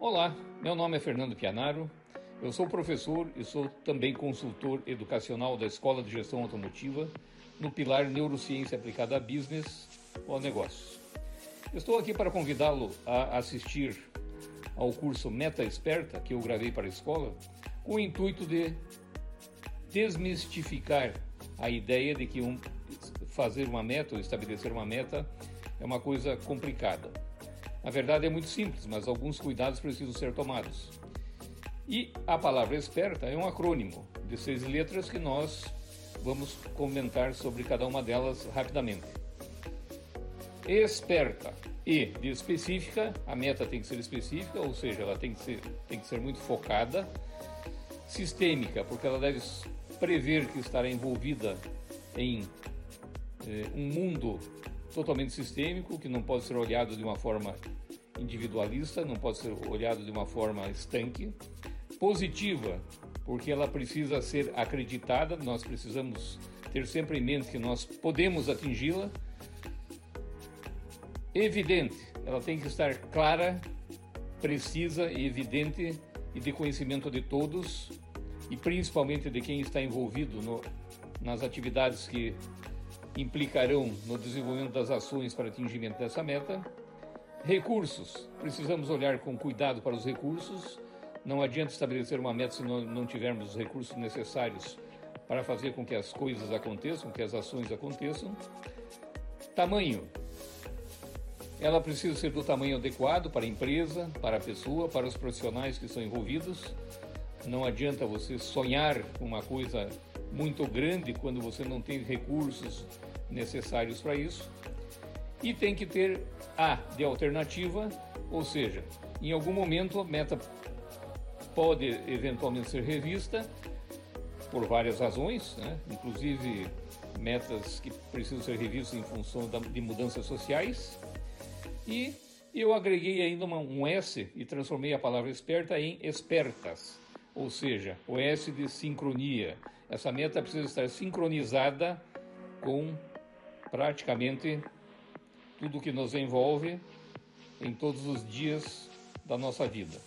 Olá, meu nome é Fernando Pianaro, eu sou professor e sou também consultor educacional da Escola de Gestão Automotiva no pilar Neurociência Aplicada a Business ou Negócios. Estou aqui para convidá-lo a assistir ao curso Meta Esperta que eu gravei para a escola, com o intuito de desmistificar a ideia de que um, fazer uma meta ou estabelecer uma meta é uma coisa complicada. Na verdade é muito simples, mas alguns cuidados precisam ser tomados. E a palavra esperta é um acrônimo de seis letras que nós vamos comentar sobre cada uma delas rapidamente. Esperta e de específica, a meta tem que ser específica, ou seja, ela tem que ser, tem que ser muito focada. Sistêmica, porque ela deve prever que estará envolvida em eh, um mundo totalmente sistêmico, que não pode ser olhado de uma forma individualista, não pode ser olhado de uma forma estanque. Positiva, porque ela precisa ser acreditada, nós precisamos ter sempre em mente que nós podemos atingi-la. Evidente, ela tem que estar clara, precisa e evidente e de conhecimento de todos e principalmente de quem está envolvido no, nas atividades que implicarão no desenvolvimento das ações para atingimento dessa meta. Recursos, precisamos olhar com cuidado para os recursos. Não adianta estabelecer uma meta se não, não tivermos os recursos necessários para fazer com que as coisas aconteçam, que as ações aconteçam. Tamanho, ela precisa ser do tamanho adequado para a empresa, para a pessoa, para os profissionais que estão envolvidos. Não adianta você sonhar com uma coisa muito grande quando você não tem recursos necessários para isso. E tem que ter A de alternativa, ou seja, em algum momento a meta pode eventualmente ser revista por várias razões, né? inclusive metas que precisam ser revistas em função de mudanças sociais. E eu agreguei ainda um S e transformei a palavra esperta em espertas ou seja, o S de sincronia. Essa meta precisa estar sincronizada com praticamente tudo que nos envolve em todos os dias da nossa vida.